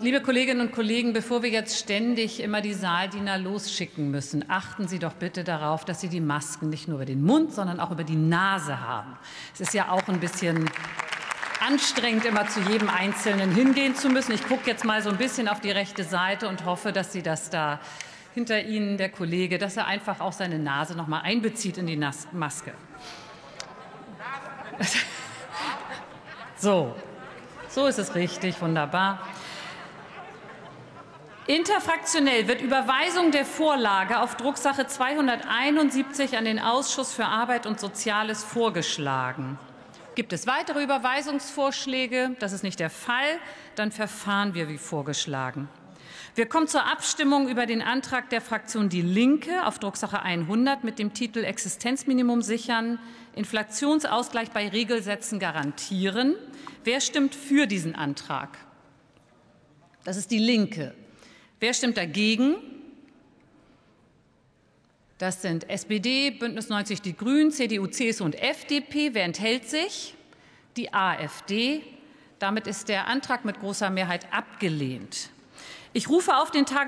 Liebe Kolleginnen und Kollegen, bevor wir jetzt ständig immer die Saaldiener losschicken müssen, achten Sie doch bitte darauf, dass Sie die Masken nicht nur über den Mund, sondern auch über die Nase haben. Es ist ja auch ein bisschen anstrengend, immer zu jedem Einzelnen hingehen zu müssen. Ich gucke jetzt mal so ein bisschen auf die rechte Seite und hoffe, dass Sie das da hinter Ihnen, der Kollege, dass er einfach auch seine Nase noch mal einbezieht in die Maske. So, so ist es richtig, wunderbar. Interfraktionell wird Überweisung der Vorlage auf Drucksache 271 an den Ausschuss für Arbeit und Soziales vorgeschlagen. Gibt es weitere Überweisungsvorschläge? Das ist nicht der Fall. Dann verfahren wir wie vorgeschlagen. Wir kommen zur Abstimmung über den Antrag der Fraktion Die Linke auf Drucksache 100 mit dem Titel Existenzminimum sichern, Inflationsausgleich bei Regelsätzen garantieren. Wer stimmt für diesen Antrag? Das ist Die Linke. Wer stimmt dagegen? Das sind SPD, Bündnis 90 Die Grünen, CDU, CSU und FDP. Wer enthält sich? Die AfD. Damit ist der Antrag mit großer Mehrheit abgelehnt. Ich rufe auf den Tages